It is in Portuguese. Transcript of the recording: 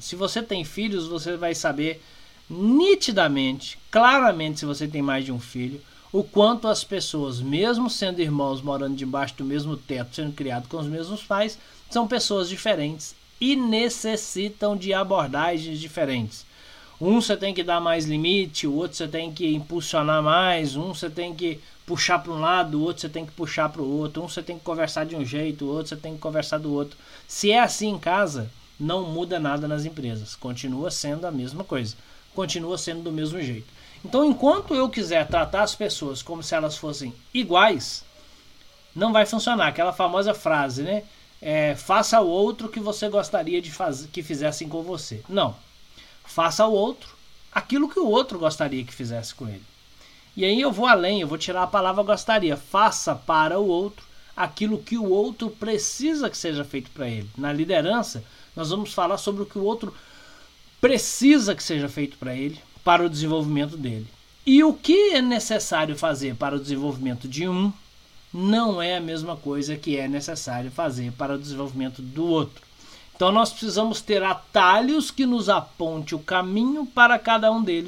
Se você tem filhos, você vai saber nitidamente, claramente, se você tem mais de um filho, o quanto as pessoas, mesmo sendo irmãos morando debaixo do mesmo teto, sendo criados com os mesmos pais, são pessoas diferentes e necessitam de abordagens diferentes. Um você tem que dar mais limite, o outro você tem que impulsionar mais, um você tem que puxar para um lado, o outro você tem que puxar para o outro, um você tem que conversar de um jeito, o outro você tem que conversar do outro. Se é assim em casa, não muda nada nas empresas, continua sendo a mesma coisa, continua sendo do mesmo jeito. Então, enquanto eu quiser tratar as pessoas como se elas fossem iguais, não vai funcionar. Aquela famosa frase, né? É, faça ao outro que você gostaria de fazer, que fizessem com você. Não. Faça ao outro aquilo que o outro gostaria que fizesse com ele. E aí eu vou além, eu vou tirar a palavra gostaria. Faça para o outro aquilo que o outro precisa que seja feito para ele. Na liderança, nós vamos falar sobre o que o outro precisa que seja feito para ele, para o desenvolvimento dele. E o que é necessário fazer para o desenvolvimento de um não é a mesma coisa que é necessário fazer para o desenvolvimento do outro. Então nós precisamos ter atalhos que nos aponte o caminho para cada um deles